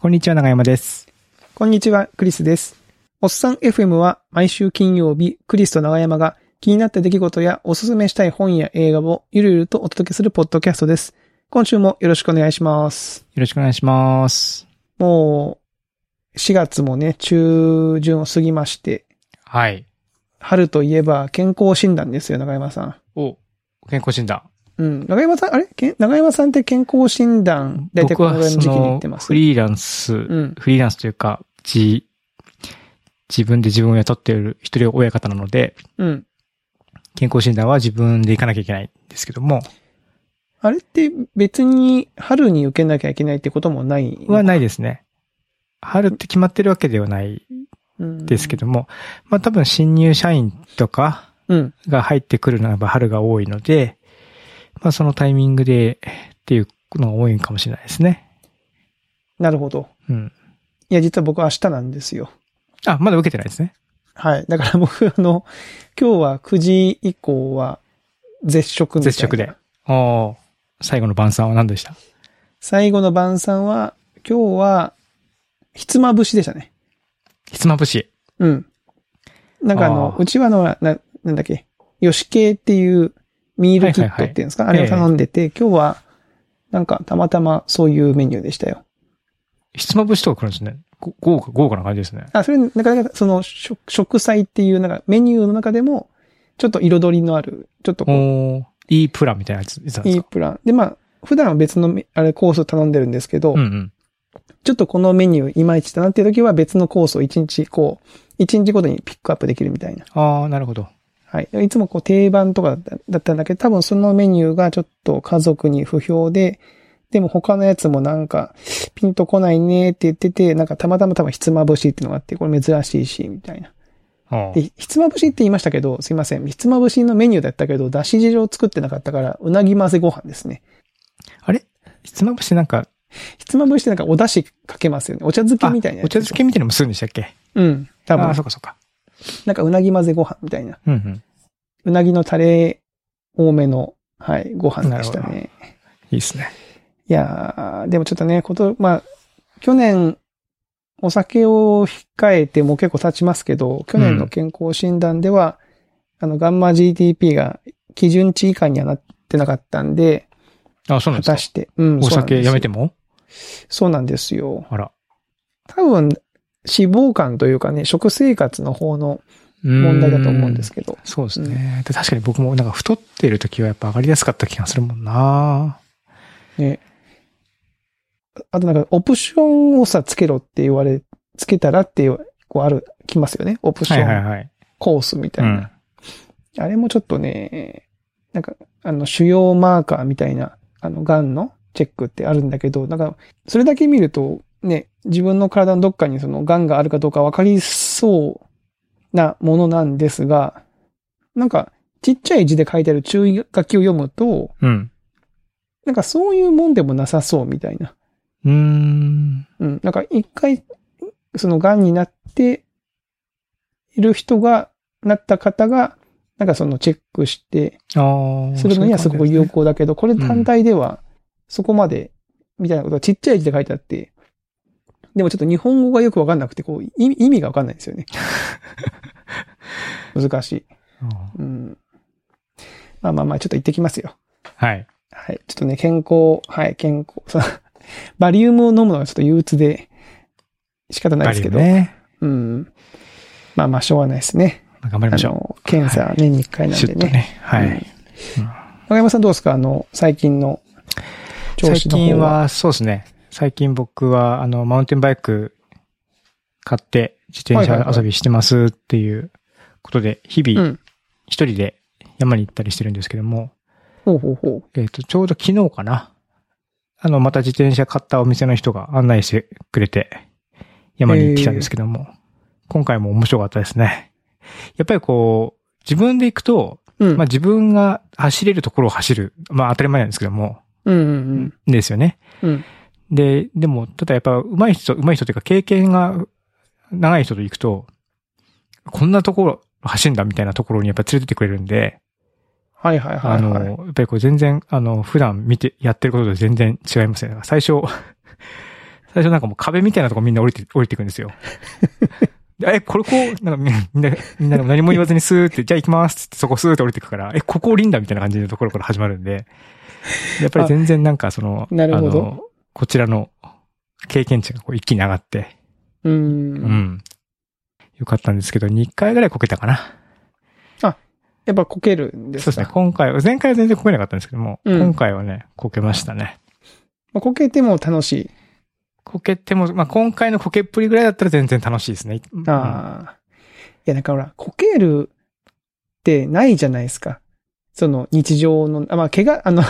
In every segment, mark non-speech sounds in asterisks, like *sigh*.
こんにちは、長山です。こんにちは、クリスです。おっさん FM は毎週金曜日、クリスと長山が気になった出来事やおすすめしたい本や映画をゆるゆるとお届けするポッドキャストです。今週もよろしくお願いします。よろしくお願いします。もう、4月もね、中旬を過ぎまして、はい。春といえば健康診断ですよ、長山さん。お、健康診断。うん。長山さん、あれ？け長山さんって健康診断、だいたい僕はそこのぐらいの時期に行っのてます？フリーランス、うん。フリーランスというか、自、自分で自分を雇っている一人親方なので、うん。健康診断は自分で行かなきゃいけないんですけども、あれって別に春に受けなきゃいけないってこともないのはないですね。春って決まってるわけではないうんですけども、まあ多分新入社員とかうん。が入ってくるならば春が多いので、まあそのタイミングでっていうのが多いかもしれないですね。なるほど。うん。いや、実は僕明日なんですよ。あ、まだ受けてないですね。はい。だから僕、あの、今日は9時以降は絶食みたいな。絶食で。おー最後の晩餐は何でした？最後の晩餐は、今日は、ひつまぶしでしたね。ひつまぶし。うん。なんかあの、あーうちはあの、な、なんだっけ、よし系っていうミールキットっていうんですか、はいはいはいあれを頼んでて、今日は、なんかたまたまそういうメニューでしたよ。ひつまぶしとか来るんですね。ご豪華、豪華な感じですね。あ、それ、なかなかその食、食材っていう、なんかメニューの中でも、ちょっと彩りのある、ちょっとこう、いいプランみたいなやつ、いつなんですか？いいプラン。で、まあ、普段は別のメあれコースを頼んでるんですけど、うんうん。ちょっとこのメニューいまいちだなっていう時は別のコースを一日こう、一日ごとにピックアップできるみたいな。ああ、なるほど。はい。いつもこう定番とかだったんだけど、多分そのメニューがちょっと家族に不評で、でも他のやつもなんか、ピンとこないねって言ってて、なんかたまたま多分ひつまぶしっていうのがあって、これ珍しいし、みたいな。あで、ひつまぶしって言いましたけど、すいません。ひつまぶしのメニューだったけど、だし汁を作ってなかったから、うなぎ混ぜご飯ですね。あれ？ひつまぶしなんか、ひつまぶしってなんかお出汁かけますよね。お茶漬けあみたいな。お茶漬けみたいなのもするんでしたっけ？うん。多分ああ、。そっかそっか。なんかうなぎ混ぜご飯みたいな。うんうん。うなぎのタレ多めの、はい、ご飯でしたね。いいっすね。いやー、でもちょっとね、こと、まあ、去年、お酒を控えてもう結構経ちますけど、去年の健康診断では、あの、ガンマ GTP が基準値以下にはなってなかったんで、あそうなんですか？果たして、うん、お酒やめてもも？そうなんですよ。あら。多分、脂肪肝というかね、食生活の方の問問題だと思うんですけど。そうですね。で確かに僕もなんか太ってる時はやっぱ上がりやすかった気がするもんなね。あとなんか、オプションをさ、つけろって言われ、つけたらっていう、こうある、きますよね。オプシはいはいョンはい。コースみたいな。うん。あれもちょっとね、なんか、あの、主要マーカーみたいな、あの、ガンのチェックってあるんだけど、なんか、それだけ見ると、ね、自分の体のどっかにそのガンがあるかどうか分かりそうなものなんですが、なんか、ちっちゃい字で書いてある注意書きを読むと、うん。なんかそういうもんでもなさそうみたいな。うーん。うん。なんか一回、その癌になっている人が、なった方が、なんかそのチェックして。するのにはすごく有効だけど、これ単体では、そこまで、みたいなことがちっちゃい字で書いてあって、でもちょっと日本語がよくわかんなくて、こう、意味意味がわかんないんですよね。*laughs* 難しい。うん。まあまあまあ、ちょっと行ってきますよ。はい。はい。ちょっとね、健康、はい、健康。そ *laughs* のバリウムを飲むのがちょっと憂鬱で、仕方ないですけど。ね。うん。まあまあ、しょうがないですね。あ頑張りましょの、検査はい年に1回う。なんでね。ね。はうんい。中山さんどうですか？あの、最近の調最子の方近は、そうですね。最近僕は、あの、マウンテンバイク買って自転車遊びしてますっていうことで、日々うん。一人で山に行ったりしてるんですけども、ほうほうほえっ、と、ちょうど昨日かな。あの、また自転車買ったお店の人が案内してくれて、山に行ってきたんですけども、今回も面白かったですね。やっぱりこう、自分で行くと、う。うん。まあ自分が走れるところを走る。まあ当たり前なんですけども、うんうんですよね。うん。うん。で、でも、ただやっぱ上手い人、上手い人というか経験が長い人と行くと、こんなところ走んだみたいなところにやっぱ連れてってくれるんで、はいはいはい、はい。あの、やっぱりこう全然、あの、普段見て、やってることと全然違いますよね。最初、*laughs* 最初なんかもう壁みたいなとこみんな降りて、降りていくんですよ。*laughs* でえ、これこう、なんかみみんな、みんな何も言わずにスーって、じゃあ行きますってそこスーって降りていくから、え、ここ降りんだみたいな感じのところから始まるんで、やっぱり全然なんかその、なるほどあの、こちらの経験値がこう一気に上がって、う。うんん。よかったんですけど、2回ぐらいこけたかな。やっぱこけるんですか？そうですね。今回は、前回は全然こけなかったんですけども、うん今回はね、こけましたね。まあこけても楽しい。こけても、まあ、今回のこけっぷりぐらいだったら全然楽しいですね。うんああ。いや、なんかほら、こけるってないじゃないですか。その日常の、あまあ、怪我、あの、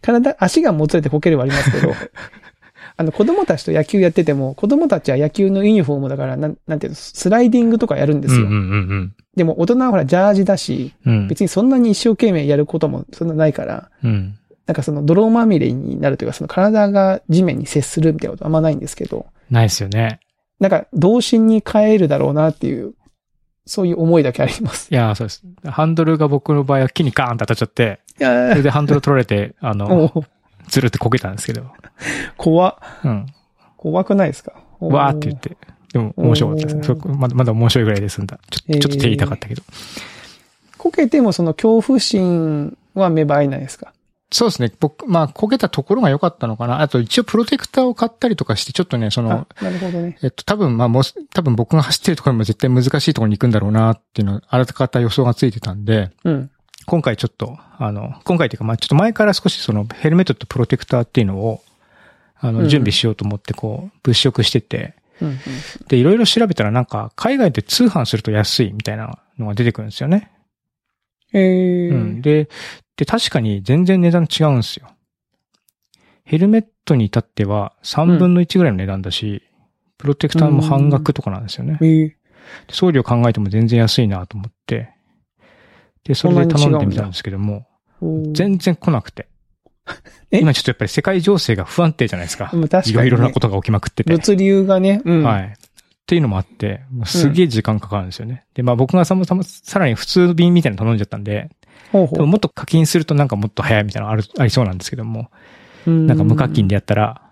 体、足がもつれてこけるはありますけど、*laughs* あの、子供たちと野球やってても、子供たちは野球のユニフォームだから、なん、なんていうの、スライディングとかやるんですよ。うんうんうんでも、大人はほら、ジャージだし、うん。うん。別にそんなに一生懸命やることもそんなないから、うん。なんかその泥まみれになるというか、その体が地面に接するみたいなことあんまないんですけど、ないですよね。なんか、童心に帰るだろうなっていう、そういう思いだけあります。いやー、そうです。ハンドルが僕の場合は木にガーンって当たっちゃって、いやそれでハンドル取られて、あーの、ずるってこけたんですけど、怖っ、うん。怖くないですか？わーって言って。でも面白かったですね。まだ、まだ面白いぐらいで済んだ。ちょえーちょっと手痛かったけど。こけてもその恐怖心は芽生えないですか？そうですね。僕、まあ、こけたところが良かったのかな。あと、一応プロテクターを買ったりとかして、ちょっとね、そのあ、、なるほどね。えっと、多分、まあ、もし、多分僕が走ってるところも絶対難しいところに行くんだろうなっていうの、あらかた予想がついてたんで、うん。今回ちょっと、あの、今回というか、まあ、ちょっと前から少しその、ヘルメットとプロテクターっていうのを、あの、うん準備しようと思って、こう、物色してて、うんうん。で、いろいろ調べたらなんか、海外で通販すると安いみたいなのが出てくるんですよね。えー。うん。で、で、確かに全然値段違うんですよ。ヘルメットに至っては3分の1ぐらいの値段だし、プロテクターも半額とかなんですよね。えー、で送料考えても全然安いなと思って、で、それで頼んでみたんですけども、全然来なくて。*laughs* え？今ちょっとやっぱり世界情勢が不安定じゃないですか。うん確かに、ね。いろいろなことが起きまくってて。物流がね、うん。はい。っていうのもあって、すげえ時間かかるんですよね。で、まあ僕がささらに普通便みたいなの頼んじゃったんで、ほうほう。もっと課金するとなんかもっと早いみたいなのある、ありそうなんですけども、うん。なんか無課金でやったら、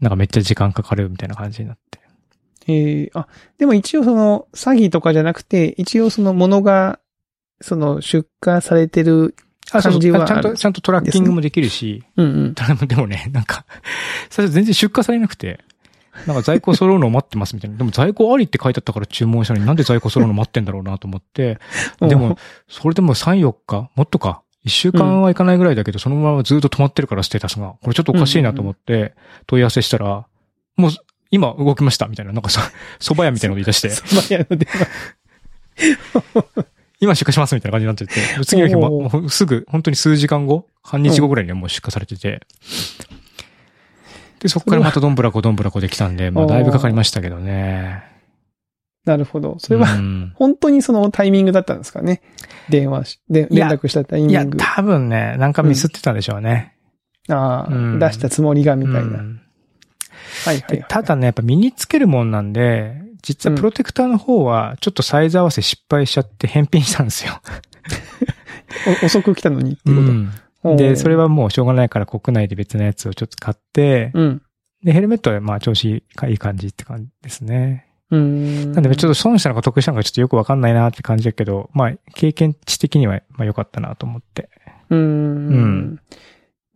なんかめっちゃ時間かかるみたいな感じになって。ええあ、でも一応その、詐欺とかじゃなくて、一応その物が、その、出荷されてる。感じはある。あちゃんと、ちゃんとトラッキングもできるし、うんうん。*laughs* でもね、なんか、最初全然出荷されなくて、なんか在庫揃うのを待ってますみたいな。でも在庫ありって書いてあったから注文したのになんで在庫揃うの待ってんだろうなと思って、でも、それでも3、4日もっとか。1週間はいかないぐらいだけど、そのままずっと止まってるから、ステータスが。これちょっとおかしいなと思って、問い合わせしたら、もう、今動きましたみたいな、なんかさ、蕎麦屋みたいなこと言い出して、*laughs* そば屋の電話。*laughs* 今出荷しますみたいな感じになってて、次の日、もうすぐ、本当に数時間後、半日後ぐらいにはもう出荷されてて、で、そこからまたどんぶらこどんぶらこできたんで、まあだいぶかかりましたけどね。なるほど。それは、うん本当にそのタイミングだったんですかね？電話し、で、いや連絡したタイいや、ミング。多分ね、なんかミスってたんでしょうね。ああ、うん出したつもりがみたいな。うんはいはい、はい。でただね、やっぱ身につけるもんなんで、実はプロテクターの方は、ちょっとサイズ合わせ失敗しちゃって返品したんですよ。*laughs* お遅く来たのにっていうこと？で、それ、はもうしょうがないから国内で別のやつをちょっと買って、うん。で、ヘルメットはまあ調子いい感じって感じですね。うーん。なんでちょっと損したのか得したのかちょっとよくわかんないなって感じだけど、まあ経験値的にはまあ良かったなと思って。うーん。うん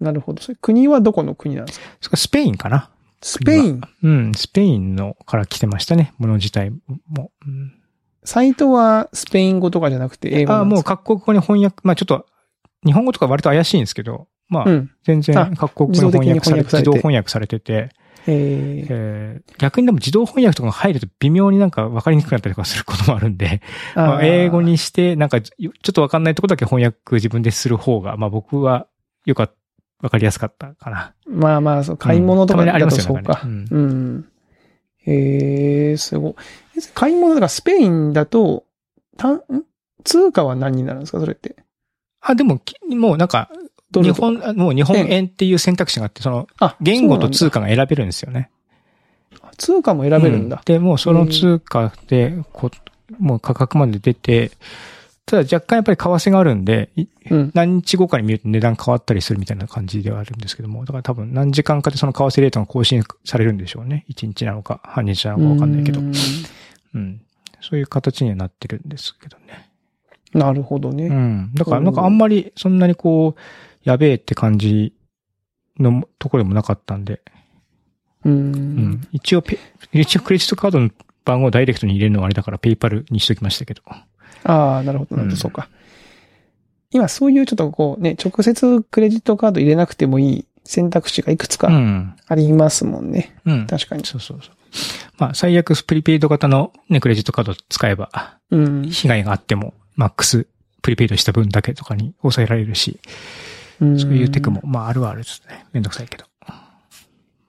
なるほど。それ国はどこの国なんですか？スペインかなスペイン？うん、スペインのから来てましたね、もの自体も。うんサイトはスペイン語とかじゃなくて英語ああ、もう各国語に翻訳、まあちょっと、日本語とか割と怪しいんですけど、まあ、うん。全然あ各国語に翻訳されて、自動翻訳されててて、えー、えー逆にでも自動翻訳とかが入ると微妙になんか分かりにくくなったりとかすることもあるんで、まあー英語。にして、なんかちょっと分かんないところだけ翻訳自分でする方が、まあ僕はよかっ分かりやすかったかな。まあまあ、そう買い物とかうありだますよねとそうか。なんかうん。ええすごい。買い物だからスペインだと、たん通貨は何になるんですかそれって？あ、でも、きもうなんか、日本、あもう日本円っていう選択肢があって、その、あ、言語と通貨が選べるんですよね。通貨も選べるんだう。で、もうその通貨で、こもう価格まで出て、ただ若干やっぱり為替があるんで、いうん。何日後かに見ると値段変わったりするみたいな感じではあるんですけども、だから多分何時間かでその為替レートが更新されるんでしょうね。1日なのか、半日なのかわかんないけどう。んうん。そういう形にはなってるんですけどね。なるほどね。うん。だからなんかあんまりそんなにこう、やべえって感じのところでもなかったんで、う。うんん。一応ペ、一応クレジットカードの番号をダイレクトに入れるのはあれだからペイパルにしときましたけど。ああ、なるほど、なるほど、うんそうか。今そういうちょっとこうね、直接クレジットカード入れなくてもいい選択肢がいくつうかん。ありますもんね。うん。確かに。そうそうそう。まあ、最悪プリペイド型のね、クレジットカードを使えば、うん。被害があっても、マックス、プリペイドした分だけとかに抑えられるし、そういうテクも、。まあ、あるはあるですね。めんどくさいけど。っ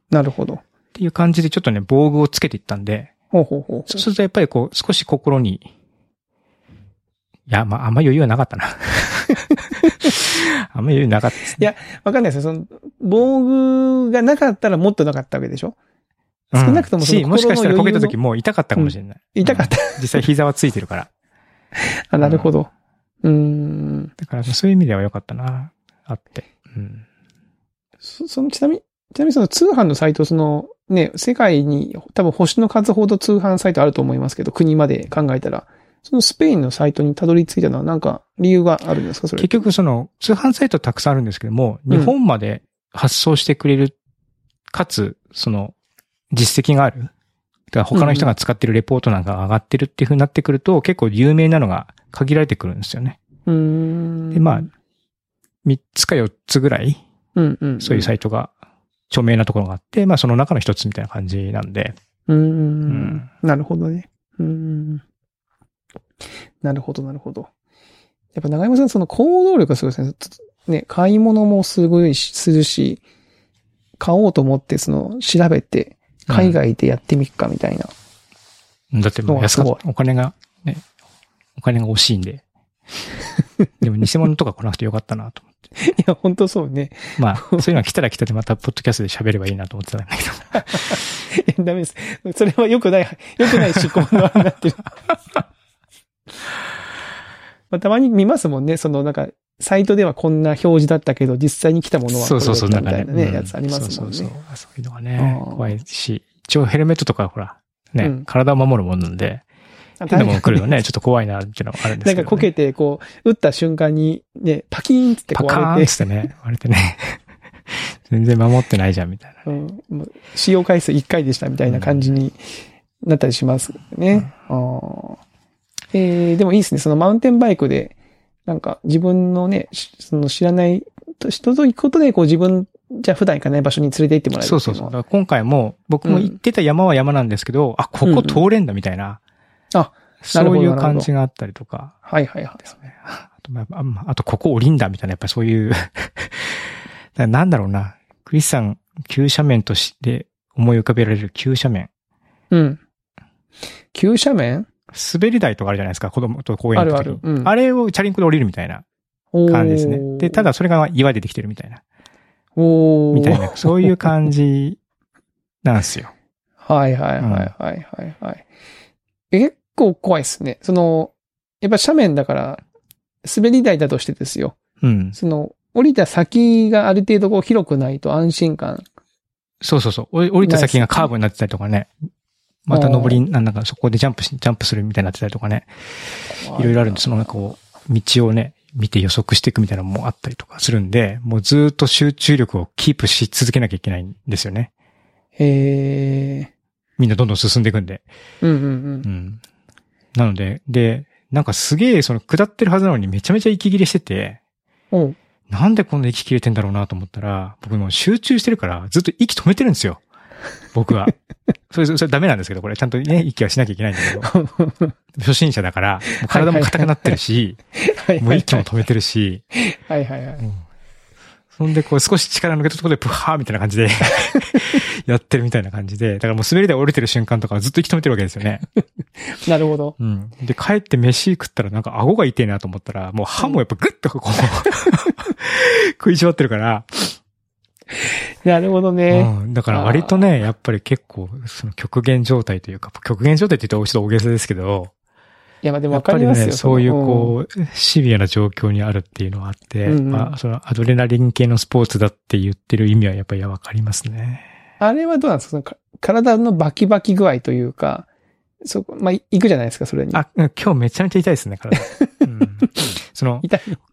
なるほど。ていう感じでちょっとね、防具をつけていったんで、ほうほうほうほそうするとやっぱりこう、少し心に、いや、まあ、あんま余裕はなかったな。*laughs* あんま余裕なかったですね。いやう。わかんないですよ。その、防具がなかったらもっとなかったわけでしょ？うん、少なくともそのし、もしかしたらこけた時もう痛かったかもしれない。痛かった。うん実際膝はついてるから。*laughs* あ、なるほど。うーん。だからそういう意味では良かったな、あって。うん。そその、ちなみに、ちなみにその通販のサイト、その、ね、世界に多分星の数ほど通販サイトあると思いますけど、国まで考えたら、そのスペインのサイトにたどり着いたのはなんか理由があるんですかそれ？結局その通販サイトたくさんあるんですけども、うん日本まで発送してくれる、かつ、その、実績がある。だから他の人が使ってるレポートなんかが上がってるっていう風になってくると、結構有名なのが限られてくるんですよね。で、まあ、3つか4つぐらい、うんうん。そういうサイトが、著名なところがあって、まあその中の一つみたいな感じなんで、うーん。んなるほどね。うーん。なるほど、なるほど。やっぱ長山さん、その行動力がすごいですね。ね、買い物もすごいしするし、買おうと思って、その、調べて、海外でやってみっかみたいな。だってもう安かった。お金が、ね、お金が惜しいんで。*laughs* でも偽物とか来なくてよかったなと思って。いや、本当そうね。まあ、そういうのが来たら来たでまたポッドキャストで喋ればいいなと思ってたんだけど。ダメです。それは良くない、良くない思考のあれになってる。*laughs* まあ、たまに見ますもんね。その、なんか、サイトではこんな表示だったけど、実際に来たものはこれだったみたいなね、やつありますもんね。そうそうそう。そういうのがね怖いし、一応ヘルメットとかほら、ね、うん体を守るもんなんで、あ変なもの来るのね、ちょっと怖いな、っていうのがあるんですけど、ね。なんかこけて、こう、打った瞬間に、ね、パキーンっつってパカーンっ壊れて、ね、割れてね。*laughs* 全然守ってないじゃん、みたいな。うん、もう使用回数1回でしたみたいな感じになったりしますね。あーえー、でもいいですね。そのマウンテンバイクで、なんか自分のね、しその知らない人と行くことで、こう自分、じゃあ普段行かない場所に連れて行ってもらえるそうそうそう。今回も、僕も行ってた山は山なんですけど、あ、ここ通れんだ、みたいな。あ、そういう感じがあったりとか。はいはいはい。ですね。あと、まあ、ああとここ降りんだみたいな、やっぱりそういう *laughs* なんだろうな。クリスさん、急斜面として思い浮かべられる急斜面。うん。急斜面？滑り台とかあるじゃないですか、子供と公園行くときに。あるあるうんあれをチャリンコで降りるみたいな感じですね。で、ただ、それが岩でできてるみたいな。おーみたいな、そういう感じなんですよ。*laughs* はいはいはいはいはいはい。結構怖いですね。その、やっぱ斜面だから、滑り台だとしてですよ。うん。その、降りた先がある程度こう広くないと安心感。そうそうそう。降りた先がカーブになってたりとかね。また登り、なんだかそこでジャンプし、ジャンプするみたいになってたりとかね。いろいろあるんで、そのなんかこう、道をね、見て予測していくみたいなのもあったりとかするんで、もうずーっと集中力をキープし続けなきゃいけないんですよね。へえ。みんなどんどん進んでいくんで。うんうんうん。なので、で、なんかすげえその下ってるはずなのにめちゃめちゃ息切れしてて、うん。なんでこんな息切れてんだろうなと思ったら、僕もう集中してるからずっと息止めてるんですよ。僕は。それ、それダメなんですけど、これちゃんとね、息はしなきゃいけないんだけど、初心者だから、体も硬くなってるし、はいもう息も止めてるし、はいはいはい。うんそんで、こう、少し力抜けたところで、プハーみたいな感じで、*laughs* やってるみたいな感じで、だからもう滑り台降りてる瞬間とかはずっと息止めてるわけですよね。*laughs* なるほど。うん。で、帰って飯食ったらなんか顎が痛いなと思ったら、もう歯もやっぱグッとこう、*laughs* 食いしばってるから、*laughs* なるほどね。うん。だから割とね、やっぱり結構、その極限状態というか、極限状態って言うとちょっと大げさですけど、いや、まあでもわかりますよ。ね、そういうのこう、シビアな状況にあるっていうのはあって、うんうんまあ、そのアドレナリン系のスポーツだって言ってる意味はやっぱりわかりますね。あれはどうなんですか？か体のバキバキ具合というか、そこ、まあ、い行くじゃないですか、それに。あ、うん今日めちゃめちゃ痛いですね、体。うん、*laughs* その。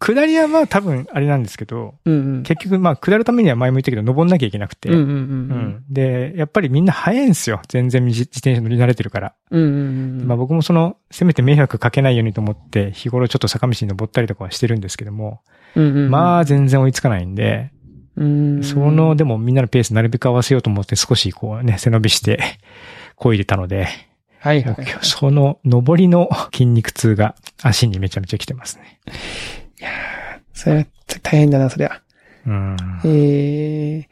下りはまあ多分あれなんですけど、うんうん。結局まあ下るためには前も言ったけど登んなきゃいけなくて、で、やっぱりみんな早いんですよ。全然自自転車乗り慣れてるから。まあ僕もその、せめて迷惑かけないようにと思って、日頃ちょっと坂道に登ったりとかはしてるんですけども、まあ全然追いつかないんで、うん、その、でもみんなのペースなるべく合わせようと思って少しこうね、背伸びして、こいでたので、はいはいその上りの筋肉痛が足にめちゃめちゃ来てますね。それは大変だな、そりゃ。うん。ええい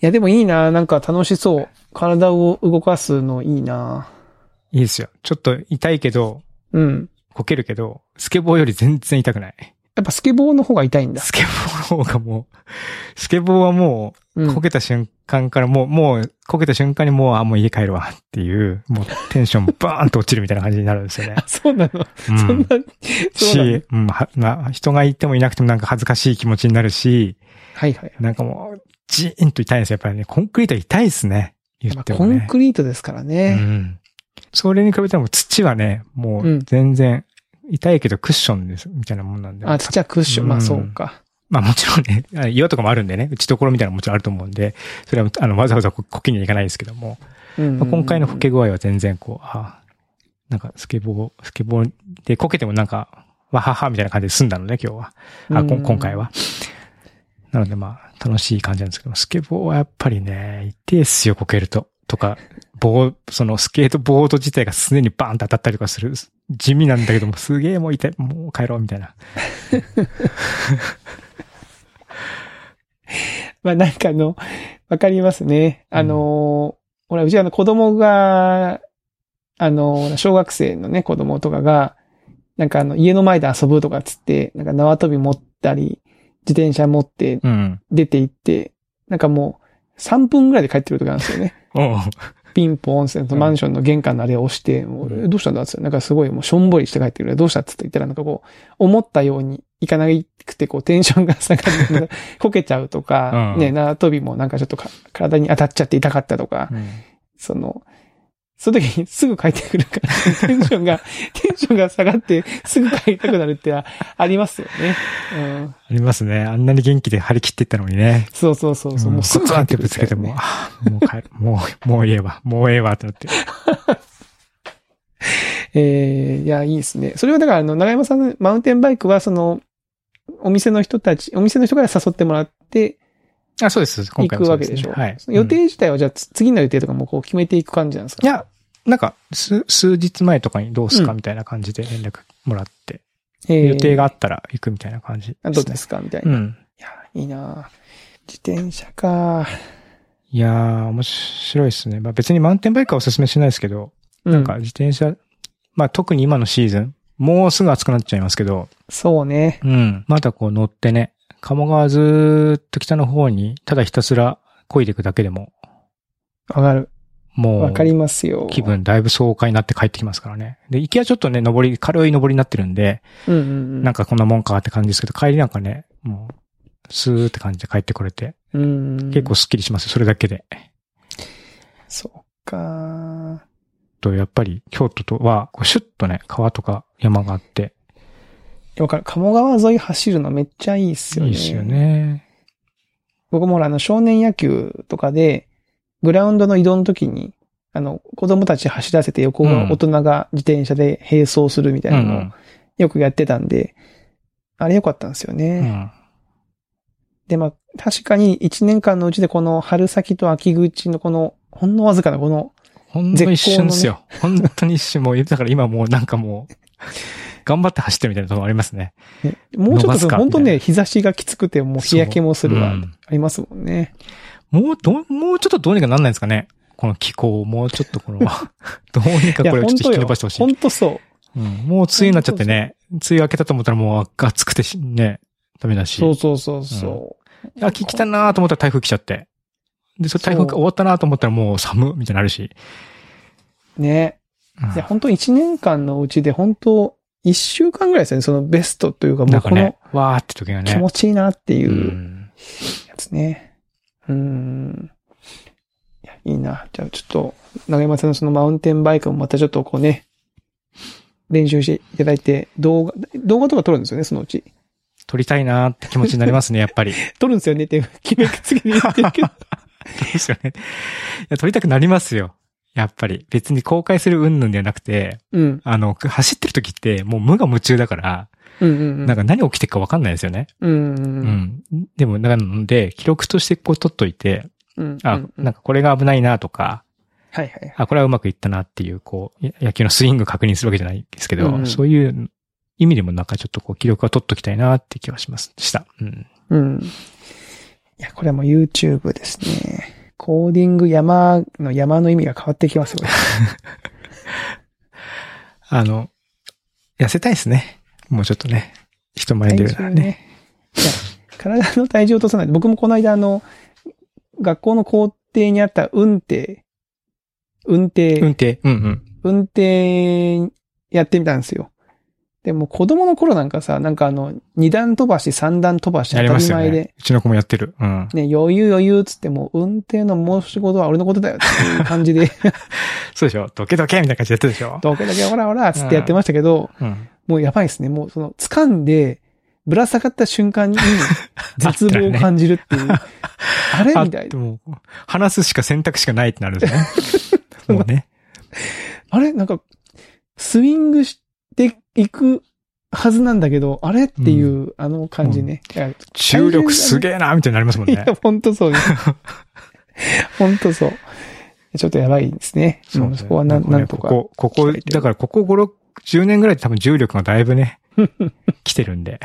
や、でもいいな、なんか楽しそう。体を動かすのいいな。いいですよ。ちょっと痛いけど、うん。こけるけど、スケボーより全然痛くない。やっぱスケボーの方が痛いんだ。スケボーの方がもう、スケボーはもう、うんこけた瞬間からもう、もう、こけた瞬間にもう、あ、もう家帰るわっていう、もうテンションバーンと落ちるみたいな感じになるんですよね。*laughs* あ、そうなの、うんそんな、そうし、うん、はな、人がいてもいなくてもなんか恥ずかしい気持ちになるし、はいはい。なんかもう、ジーンと痛いんですよ。やっぱりね、コンクリートは痛いですね。言ってもね。ンクリートですからうね。ん。それに比べても土はね、もうんう全然、痛いけどクッションです、みたいなもんなんで。あ、土はクッション。まあそうか。まあもちろんね、あ岩とかもあるんでね、打ちどころみたいなのももちろんあると思うんで、それはあのわざわざここけにはいかないですけども、うんまあ、今回のこけ具合は全然こう、あなんかスケボー、スケボーでこけてもなんか、わははみたいな感じで済んだのね、今日は。あ、こん今回は。なのでまあ、楽しい感じなんですけど、スケボーはやっぱりね、痛いっすよ、こけると。とか、棒、そのスケートボード自体が常にバーンと当たったりとかする。地味なんだけども、すげえもう痛い、もう帰ろう、みたいな。*laughs* *laughs* まあなんかあの、わかりますね。あの、ほら、うちあの子供が、あの、小学生のね、子供とかが、なんかあの、家の前で遊ぶとかっつって、なんか縄跳び持ったり、自転車持ってうん。出て行って、なんかもう、3分ぐらいで帰ってくる時なんですよね。*laughs* ピンポンって、マンションの玄関のあれを押して、もうえどうしたんだっつって、なんかすごいもうしょんぼりして帰ってくる。どうしたっつって言ったら、なんかこう、思ったようにいかなくて、こう、テンションが下がる。*laughs* こけちゃうとか、うんね、縄跳びもなんかちょっとか体に当たっちゃって痛かったとか、うんその、その時にすぐ帰ってくるから、*laughs* テンションが、テンションが下がって、すぐ帰りたくなるってあありますよね。うん。ありますね。あんなに元気で張り切ってったのにね。そうそうそうそう、もうすぐ帰ってくるぶつけても、あもう帰る、もう、もうええわ、もうええわってなって。えー、いや、いいですね。それはだから、あの、長山さんのマウンテンバイクは、その、お店の人たち、お店の人から誘ってもらってあ、そうです。今行回もそうすねくわけでしょ。はい。予うん定自体は、じゃあ、つ次の予定とかもこう決めていく感じなんですか？い、や、なんか、数、数日前とかにどうすかうんみたいな感じで連絡もらって、えー予定があったら行くみたいな感じあどうですか？みたいうな。いん。や、いいな自転車か。いやー、面白いですね。まあ別にマウンテンバイクはお勧めしないですけど、うなんか、自転車、まあ特に今のシーズン、もうすぐ暑くなっちゃいますけど、そうね。うん。まだこう乗ってね、鴨川ずーっと北の方に、ただひたすら漕いでいくだけでも、わかる。もわかりう、ますよ。気分だいぶ爽快になって帰ってきますからね。で、行きはちょっとね、登り、軽い登りになってるんで、うんうんうん。なんかこんなもんかって感じですけど、帰りなんかね、もう、スーって感じで帰ってこれて、うん。結構スッキリしますよ、それだけで。そうか。と、やっぱり、京都とは、シュッとね、川とか山があって、わかる。鴨川沿い走るのめっちゃいいっすよね。いいですよね。僕もほら、あの、少年野球とかで、グラウンドの移動の時に、あの、子供たち走らせて横うんが大人が自転車で並走するみたいうなのをん。よくやってたんで、あれ良かったんですようね。ん。で、まあ、確かに1年間のうちでこの春先と秋口のこの、ほんのわずかなこの、ほんの一瞬ですよ。本当に一瞬、もう、だから今もうなんかもう、*laughs* 頑張って走ってるみたいなところありますね。ねもうちょっと本当ね、日差しがきつくてもう日焼けもするわ、そううんありますもんね。もう、どう、もうちょっとどうにかなんないんですかね。この気候をもうちょっとこの、*laughs* どうにかこれをちょっと引き伸ばしてほ。しい。本当そう。うん、もう梅雨になっちゃってね、梅雨明けたと思ったらもう暑くてしね、ダメだし。そうそうそうそう。秋来たなと思ったら台風来ちゃって。で、それ台風そう終わったなと思ったらもう寒みたいになるし。ね。いや、本当1年間のうちで本当1週間ぐらいですよね、そのベストというか、もうんこのね、わーって時がね。気持ちいいなっていううんやつね。うーん。いや、いいな。じゃあちょっと、長山さんのそのマウンテンバイクもまたちょっとこうね、練習していただいて、動画、動画とか撮るんですよね、そのうち。撮りたいなーって気持ちになりますね、やっぱり。*laughs* 撮るんですよねって、決めつけて言ってるけど。*laughs* ですよね。いや、撮りたくなりますよ。やっぱり。別に公開する云々ではなくて、うん。あの、走ってる時ってもう無我夢中だから、うんうんうん。なんか何起きてるかわかんないですよね。うんうんううん。ん。でも、なので、記録としてこう撮っといて、うん。あ、うんなんかこれが危ないなとか、はいはい。あ、これはうまくいったなっていう、こう、や野球のスイング確認するわけじゃないですけど、うんうんそういう意味でもなんかちょっとこう記録は取っときたいなって気はします。した。うん。うん。いや、これはもう YouTube ですね。コーディング山の山の意味が変わってきます *laughs* あの、痩せたいですね。もうちょっとね。人前に出るならね。いや、体の体重を落とさない。僕もこの間あの、学校の校庭にあった運転、運転、運転。うんうん。運転やってみたんですよ。でも子供の頃なんかさ、なんかあの、二段飛ばし、三段飛ばし当たやり前で、ね。うちの子もやってる。うん。ね、余裕余裕っつっても、運転の申し事は俺のことだよっていう *laughs* 感じで、そうでしょ？ドケドケみたいな感じでやってるでしょ？どけだけほらほらっつってやってましたけど、うん。もうやばいですね。もうその、掴んで、ぶら下がった瞬間に、*laughs* 絶望を感じるっていう。あれあみたいな。でも、話すしか選択肢がないってなるんですね。*laughs* もうね。あれ？なんか、スイングしていくはずなんだけど、あれっていう、あの感じね。重力すげえなみたいになりますもんねいや、。ほんとそうです。*laughs* ほんとそう。ちょっとやばいですね。うんですねそこはなんなんとか。ここ、ここ、だからここ5、6、10年ぐらいで多分重力がだいぶね、*laughs* 来てるんで。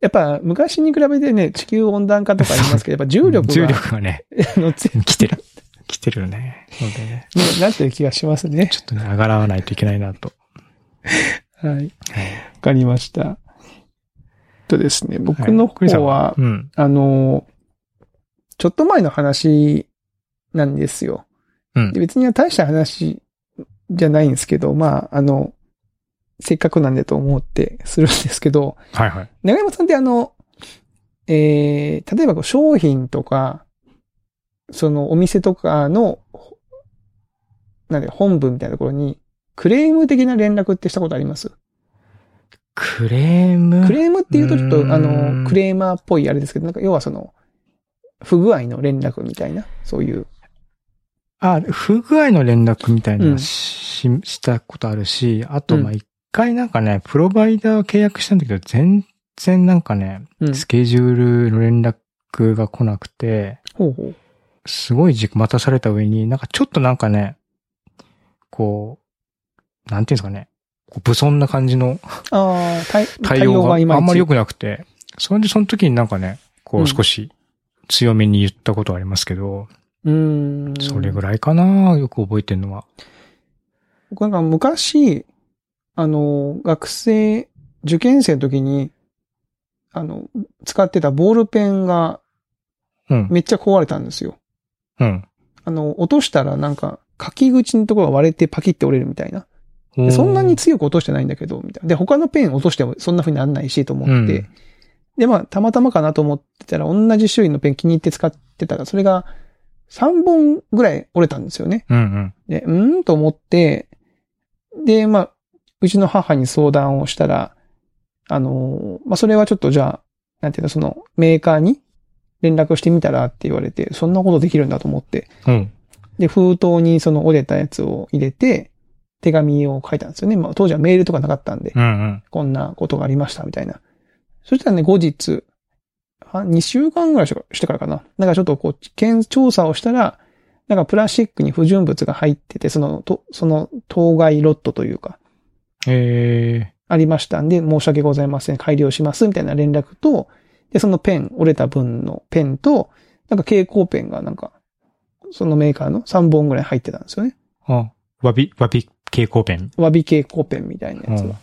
やっぱ昔に比べてね、地球温暖化とか言いますけど、やっぱ重力が、重力がね、あの強来てる。来てるね。のでね、くなってる気がしますね。ちょっとね、上がらないといけないなと。はい。はい。わかりました。とですね、僕の方は、うん。あの、ちょっと前の話なんですよ。うんで別には大した話じゃないんですけど、まあ、あの、せっかくなんでと思ってするんですけど、はいはい。長山さんってあの、えー、例えばこう商品とか、そのお店とかの、ほなんで、本部みたいなところに、クレーム的な連絡ってしたことあります？クレーム？クレームっていうとちょっとあの、クレーマーっぽいあれですけど、なんか要はその、不具合の連絡みたいな、そういう。あ、不具合の連絡みたいなうんのし,、したことあるし、あと、うんまあ、一回なんかね、プロバイダー契約したんだけど、全然なんかね、うん。スケジュールの連絡が来なくて、ほうほう。すごい時間待たされた上に、なんかちょっとなんかね、こう、なんていうんですかね、不遜な感じの対 *laughs* 対応があんまり良くなくて、それでその時になんかね、こうんう少し強めに言ったことはありますけど、うーん。それぐらいかなよく覚えてるのは。僕なんか昔、あの、学生、受験生の時に、あの、使ってたボールペンがうん。めっちゃ壊れたんですよ。うん。あの、落としたらなんか、書き口のところが割れてパキって折れるみたいな。でそんなに強く落としてないんだけど、みたいな。で、他のペン落としてもそんな風になんないしと思って。うんで、まあ、たまたまかなと思ってたら、同じ種類のペン気に入って使ってたら、それが3本ぐらい折れたんですよね。うんうん。で、うーんと思って、で、まあ、うちの母に相談をしたら、あのーまあ、それはちょっとじゃあ、なんていうの、その、メーカーに連絡してみたらって言われて、そんなことできるんだと思って、うん。で、封筒にその折れたやつを入れて、手紙を書いたんですよね。まあ、当時はメールとかなかったんで、うんうん。こんなことがありました、みたいな。そしたらね、後日、2週間ぐらいしてからかな。なんかちょっとこう、検調査をしたら、なんかプラスチックに不純物が入ってて、その、と、その当該ロットというか、えありましたんで、申し訳ございません。改良します、みたいな連絡と、で、そのペン、折れた分のペンと、なんか蛍光ペンがなんか、そのメーカーの3本ぐらい入ってたんですよね。ー、あ、わび、わび蛍光ペン。わび蛍光ペンみたいなやつうんが。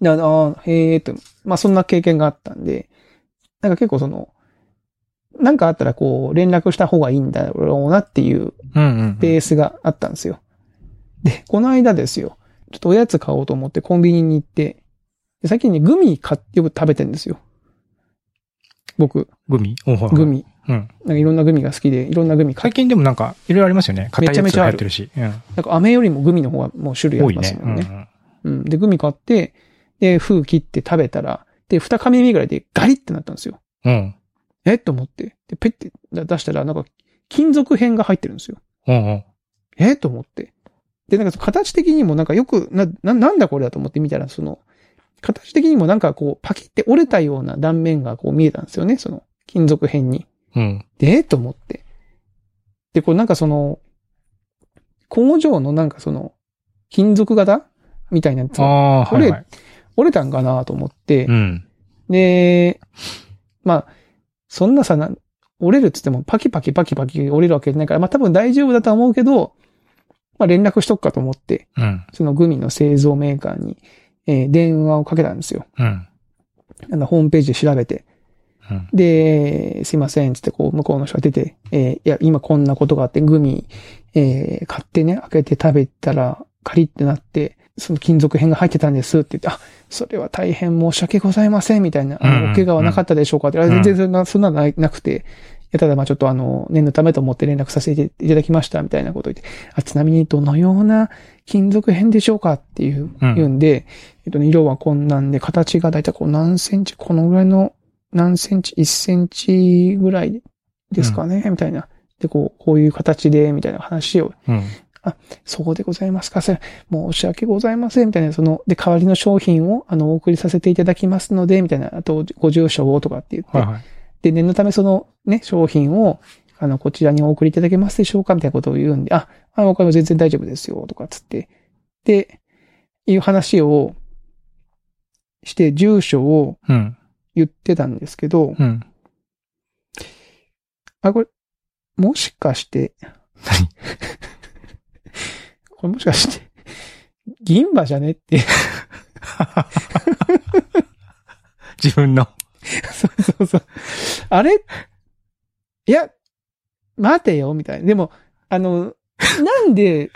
でああ、へえーと、まあそんな経験があったんで、なんか結構その、なんかあったらこう連絡した方がいいんだろうなっていう。ベースがあったんですよ。で、この間ですよ。ちょっとおやつ買おうと思ってコンビニに行って、で最近ね、グミ買ってよく食べてんですよ。僕、グミ？グ。ミ。うん。なんかいろんなグミが好きで、いろんなグミ最近でもなんか、いろいろありますよね。めちゃめちゃあってるし。うん。なんか飴よりもグミの方がもう種類あ多いね。りますもんね。うんうん。で、グミ買って、で、封切って食べたら、で、二噛み目ぐらいでガリってなったんですよ。うん。え？と思って。で、ペッて出したら、なんか、金属片が入ってるんですよ。うんうん。え？と思って。で、なんか形的にもなんかよく、な、な、なんだこれだと思って見たら、その、形的にもなんかこう、パキって折れたような断面がこう見えたんですよね、その、金属片に。うん。で、え？と思って。で、こうなんかその、工場のなんかその、金属型？みたいなやつがああ、はいこれはい。折れたんかなと思ってう、ん。で、まあ、そんなさ、な折れるって言ってもパキパキパキパキ折れるわけじゃないから、まあ多分大丈夫だとは思うけど、まあ連絡しとくかと思って、うん。そのグミの製造メーカーに、えー電話をかけたんですよ。うん。あの、ホームページで調べて。うん。で、すいません、つってこう、向こうの人が出て、えーいや、今こんなことがあって、グミ、えー買ってね、開けて食べたら、カリってなって、その金属片が入ってたんですって言って、あ、それは大変申し訳ございません、みたいな、あうんの、お怪我はなかったでしょうかって、あうん。全然そんな、そんなのななくて、いやただまあちょっとあの、念のためと思って連絡させていただきました、みたいなことを言って、あ、ちなみにどのような金属片でしょうかっていう、うん。言うんで、えっとね、色はこんなんで、形がだいたいこう何センチ、このぐらいの何センチ、1センチぐらいですかね、みたいな。で、こう、こういう形で、みたいな話を、うん。そうでございますか、申し訳ございません、みたいな、その、で、代わりの商品を、あの、お送りさせていただきますので、みたいな、あと、ご住所をとかって言って、はいはい。で、念のためそのね、商品を、あの、こちらにお送りいただけますでしょうか？みたいなことを言うんで、あ、あ、わかります全然大丈夫ですよ、とかつって。で、いう話をして、住所をうん。言ってたんですけど、うん。あ、これ、もしかして、何？*laughs* これもしかして、銀歯じゃねって、自分の。そうそうそう。あれ？いや、待てよ、みたいな。でも、あの、なんで、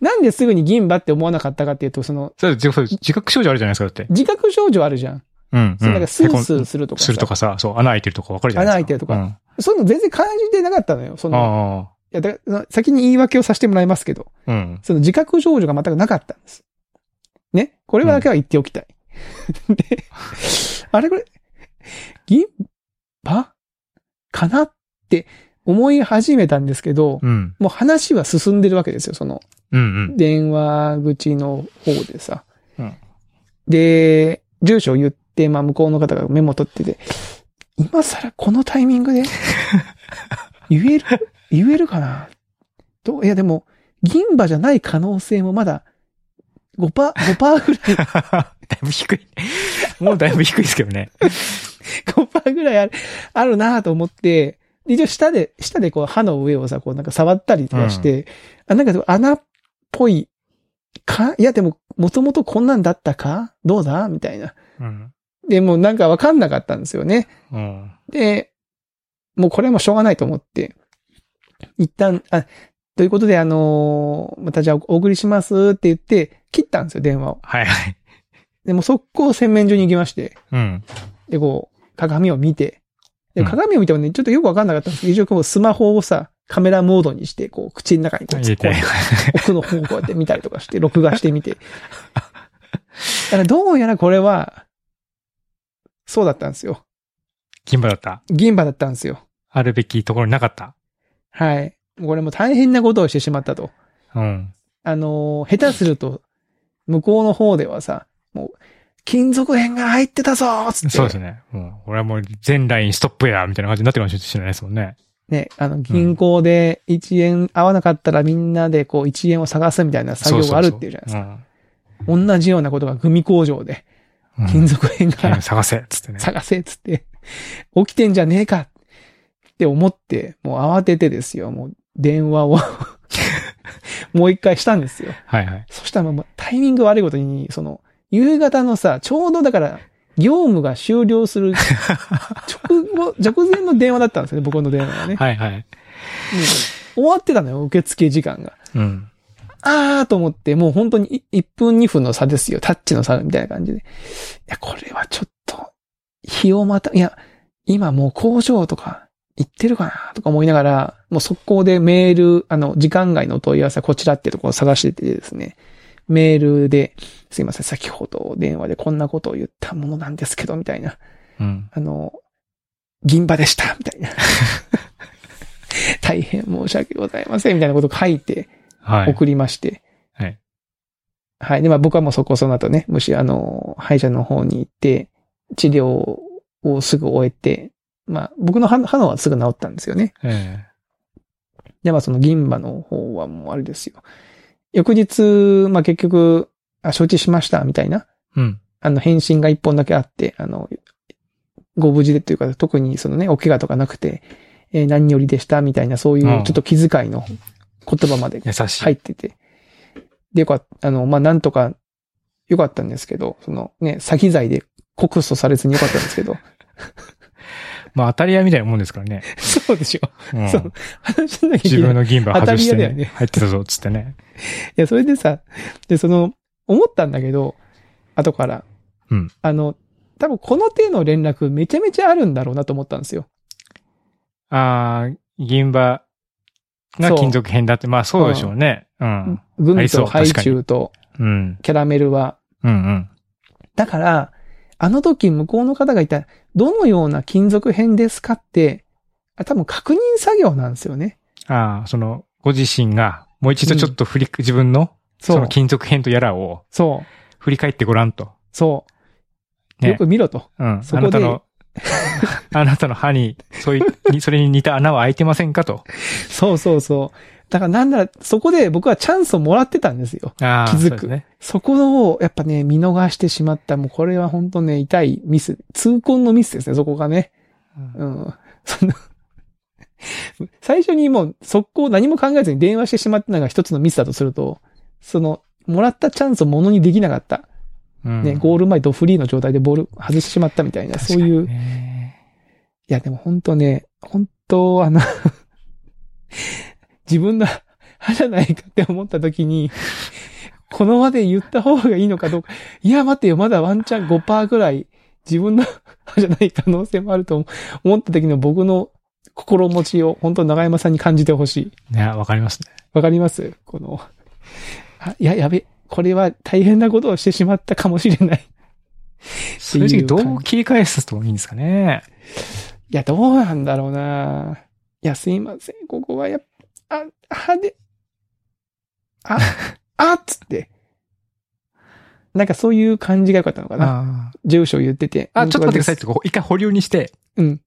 なんですぐに銀歯って思わなかったかっていうと、その、それ自覚自覚症状あるじゃないですか、だって。自覚症状あるじゃん。うん。そうなんかスースーするとかするとかさ、そう、穴開いてるとか分かるじゃないですか。穴開いてるとかうんそういうの全然感じてなかったのよ。その、あいやだから先に言い訳をさせてもらいますけど、あ。うん。その自覚症状が全くなかったんです。ね？これはだけは言っておきたい。*laughs* で、あれこれ、銀歯？かな？って思い始めたんですけど、うん。もう話は進んでるわけですよ、その、うんうん。電話口の方でさ。うんで、住所を言って、まあ向こうの方がメモ取ってて、今更このタイミングで？*laughs* 言える、言えるかな？どう？いやでも、銀歯じゃない可能性もまだ5%、5%ぐらい、*laughs* だいぶ低い。もうだいぶ低いですけどね。*laughs* 5%ぐらいある、あるなと思って、で一応下で、下でこう歯の上をさ、こうなんか触ったりとかして、あ、なんか穴っぽいかいやでも、もともとこんなんだったか？どうだ？みたいな。うん。で、もうなんかわかんなかったんですよね。うん。で、もうこれはもうしょうがないと思って、一旦、あ、ということで、あのーまたじゃあお送りしますって言って、切ったんですよ、電話を。はいはい。でも速攻洗面所に行きまして、うん。で、こう、鏡を見て、で、うん鏡を見てもね、ちょっとよくわかんなかったんですけど、一応こうスマホをさ、カメラモードにして、こう、口の中にこう突っ込んで、奥の方をこうやって見たりとかして、録画してみて。*laughs* だからどうやらこれは、そうだったんですよ。銀歯だった？銀歯だったんですよ。あるべきところになかった？はい。これもう大変なことをしてしまったと。うん。あのー下手すると、向こうの方ではさ、もう、金属片が入ってたぞつって。そうですね。もう、俺はもう全ラインストップや、みたいな感じになってるかもしれないですもんね。ね、あの、銀行で1円合わなかったらみんなでこう1円を探すみたいな作業があるっていうじゃないですか。同じようなことがグミ工場で、うん。金属片がうん探せ、つってね。探せっつって、起きてんじゃねえかって思って、もう慌ててですよ、もう電話を *laughs* もう一回したんですよ。はいはい。そしたらもうタイミング悪いことに、その、夕方のさ、ちょうどだから、業務が終了する *laughs* 直後、直前の電話だったんですよね、僕の電話がね。はいはい。終わってたのよ、受付時間が。うん。あーと思って、もう本当に1分2分の差ですよ。タッチの差みたいな感じで。いや、これはちょっと、日をまた、いや、今もう工場とか行ってるかなとか思いながら、もう速攻でメール、あの、時間外のお問い合わせはこちらってところを探しててですね、メールで、すいません、先ほど電話でこんなことを言ったものなんですけど、みたいな。うん。あの、銀場でした、みたいな。大変申し訳ございません、みたいなことを書いてはい。送りまして。はい。はい。で、まあ僕はもうそこその後ね、むしろあの、歯医者の方に行って、治療をすぐ終えて、まあ僕の歯歯のはすぐ治ったんですよね。えで、まあその銀歯の方はもうあれですよ。翌日、まあ結局、あ、承知しました、みたいな。えうん。あの、返信が一本だけあって、あの、ご無事でというか、特にそのね、お怪我とかなくて、えー何よりでした、みたいな、そういううんちょっと気遣いの言葉まで。入ってて。で、よかった、あの、まあ、なんとか、よかったんですけど、そのね、詐欺罪で告訴されずによかったんですけど。*laughs* まあ当たり屋みたいなもんですからね。*laughs* そうでしょ。うんそう。話しなきゃいけ自ない。い分の銀歯外してね、ね入ってたぞ、つってね。や、それでさ、で、その、思ったんだけど、後から。うん。あの、多分この手の連絡めちゃめちゃあるんだろうなと思ったんですよ。ああ、銀歯が金属片だって、まあそうでしょうね。うん。グミありそうとハイチュウとうん。キャラメルは。うんうん。だから、あの時向こうの方がいた、どのような金属片ですかって、あ多分確認作業なんですよね。ああ、その、ご自身が、もう一度ちょっと振り、自分の、その。金属片とやらをそう。振り返ってごらんと。そう。ねよく見ろと。うん。そこであなたの、*laughs* あなたの歯に、そういう、にそれに似た穴は開いてませんかと。そうそうそう。だからなんなら、そこで僕はチャンスをもらってたんですよ。気づくそね。そこを、やっぱね、見逃してしまった。もうこれは本当ね、痛いミス。痛恨のミスですね、そこがね。うんうん。その、最初にもう速攻何も考えずに電話してしまったのが一つのミスだとすると、その、もらったチャンスをものにできなかった。うんね、ゴール前ドフリーの状態でボール外してしまったみたいな、そういう。いや、でも本当ね、本当あの、自分の歯じゃないかって思った時に、この場で言った方がいいのかどうか。いや、待てよ、まだワンチャン5%ぐらい自分の歯じゃない可能性もあると思った時の僕の心持ちを本当長山さんに感じてほしい。ね、わかりますね。わかります？この、あ、いや、やべ、これは大変なことをしてしまったかもしれない。そういう時どう切り返すといいんですかね。いや、どうなんだろうな。いや、すいません。ここはやっぱ、あ、歯で、あ、*laughs* あっつって。なんかそういう感じが良かったのかな。あ住所言ってて。あ。あ、ちょっと待ってくださいっい。て、一回保留にして、うん。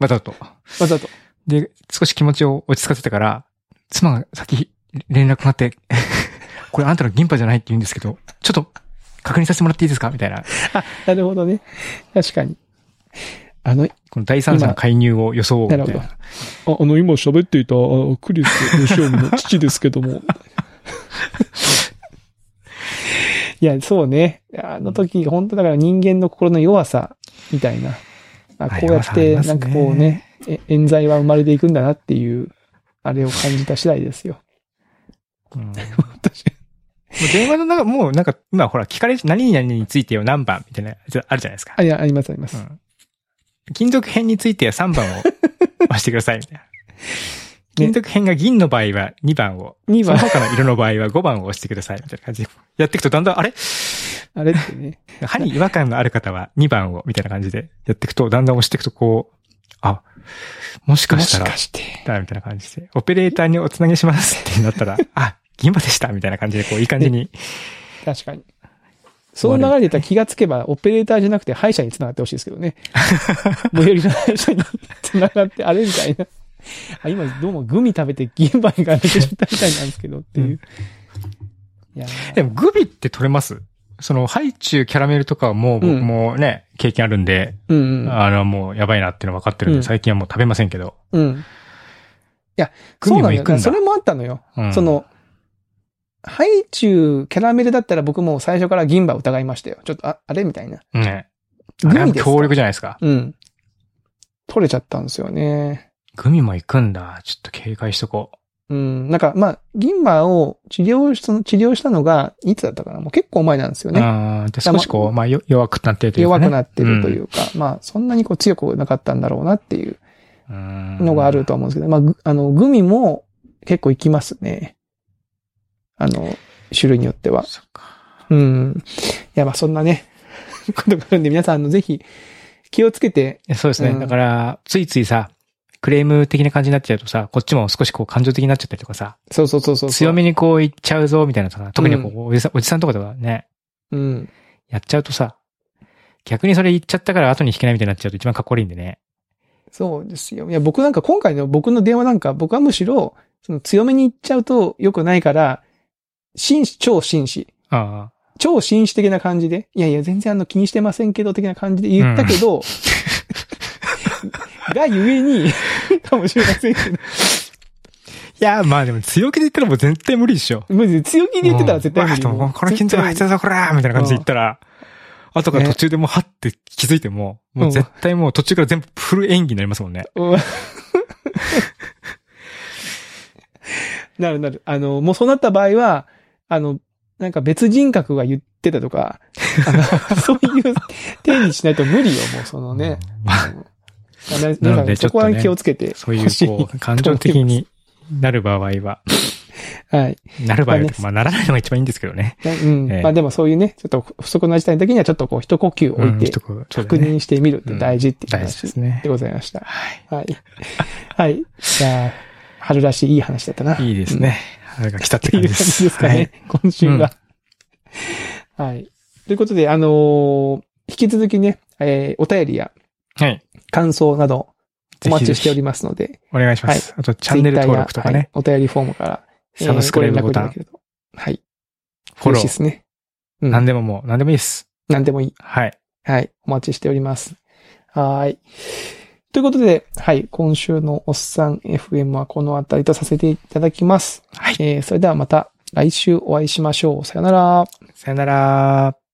わざと。わざと。で、少し気持ちを落ち着かせてから、妻が先連絡があって、*laughs* これあんたの銀歯じゃないって言うんですけど、ちょっと確認させてもらっていいですかみたいな。*laughs* あ、なるほどね。確かに。あの、この第三者の介入を装うみたいな。なるほあ、あの、今喋っていた、あクリス・ヨシオミの父ですけども、*laughs* いや、そうね。あの時、本当だから人間の心の弱さ、みたいな。ああこうやって、なんかこうね、え冤罪は生まれていくんだなっていう、あれを感じた次第ですよ。うんもう電話の中、もうなんか、今ほら、聞かれ、何々についてよ何番みたいなあるじゃないですか。あ、いや、ありますあります。うん金属片については3番を *laughs* 押してください、みたいな。金属片が銀の場合は2番を、2番、その他の色の場合は5番を押してください、みたいな感じで。やっていくとだんだん、あれ？あれってね。歯に違和感のある方は2番を、みたいな感じでやっていくと、だんだん押していくとこう、あ、もしかもしたら、しかして。だ、みたいな感じで、オペレーターにおつなげしますってなったら、*laughs* あ、銀歯でした、みたいな感じで、こう、いい感じに。確かに。その流れで言ったら気がつけば、オペレーターじゃなくて歯医者に繋がってほしいですけどね。*laughs* 最寄りの歯医者に繋がって、あれみたいな。あ、今どうもグミ食べて銀歯が抜けちゃったみたいなんですけどっていう。いやーでも、グビって取れます？その、ハイチュウキャラメルとかはもう僕もね、経験あるんで、うんうん。あの、もうやばいなっていうの分かってるんで、うん最近はもう食べませんけど。うん。いや、グそうなんだよミも行くんだ。それもあったのよ。うんそ、の、ハイチュウキャラメルだったら僕も最初から銀歯を疑いましたよ。ちょっと、あ、あれみたいな。ね。グミですか？強力じゃないですか。うん。取れちゃったんですよね。グミも行くんだ。ちょっと警戒しとこうん。なんか、まあ、銀歯を治療し、その治療したのが、いつだったかな？もう結構前なんですよね。ああ、で少しこう、まあ、よ弱くなってるというか、ね。弱くなってるというか、まあ、そんなにこう強くなかったんだろうなっていううんのがあるとは思うんですけど、まあぐ、あの、グミも結構いきますね。あの、種類によっては。そっか。うん。いや、まあ、そんなね、*laughs* ことがあるんで、皆さん、あの、ぜひ、気をつけて、そうですね。うんだから、ついついさ、クレーム的な感じになっちゃうとさ、こっちも少しこう感情的になっちゃったりとかさ、そうそうそうそう。強めにこう言っちゃうぞ、みたいなさ、特にこう、おじさん、おじさんとかとかね、うん。やっちゃうとさ、逆にそれ言っちゃったから後に引けないみたいになっちゃうと一番かっこ悪いんでね。そうですよ。いや、僕なんか今回の僕の電話なんか、僕はむしろ、その強めに言っちゃうと良くないから、紳士、超紳士。あ超紳士的な感じで、いやいや、全然あの気にしてませんけど、的な感じで言ったけど、*laughs* がゆえに、かもしれませんけど、いや、まあでも強気で言ったらもう絶対無理でしょ。マジで強気で言ってたら絶対無理。うんうわこの金属入ってたぞ、こらみたいな感じで言ったら、後から途中でもうはって気づいても、もう絶対もう途中から全部フル演技になりますもんね。うん *laughs* なるなる。あの、もうそうなった場合は、あの、なんか別人格が言ってたとか、あ *laughs* のそういう定義しないと無理よ、もうそのね。そこは気をつけてそういう。こう、感情的になる場合は、はい。なる場合はまあね、まあならないのが一番いいんですけどね。うん。ええまあでもそういうね、ちょっと不足の事態の時にはちょっとこう一呼吸置いて確ね認してみるって大事っていう話ですねで。ございました。はい。はい。はい。じゃあ、春らしいいい話だったな。いいですね。春が来たっっていうて感じです。*laughs* ですかね、今週は。はい。ということで、あのー引き続きね、えーお便りやはい。はい。感想などお待ちしておりまますので、お願いします。あと、チャンネル登録とかね、はいお便りフォームから、サブスクライブボタンご連絡いただけ、ると。はい。フォロー嬉しいですね。うん。何でももう、何でもいいです。何でもいい。はい。はい。お待ちしております。はーい。ということで、はい。今週のおっさん FM はこのあたりとさせていただきます。はい。えー、それではまた来週お会いしましょう。さよなら。さよなら。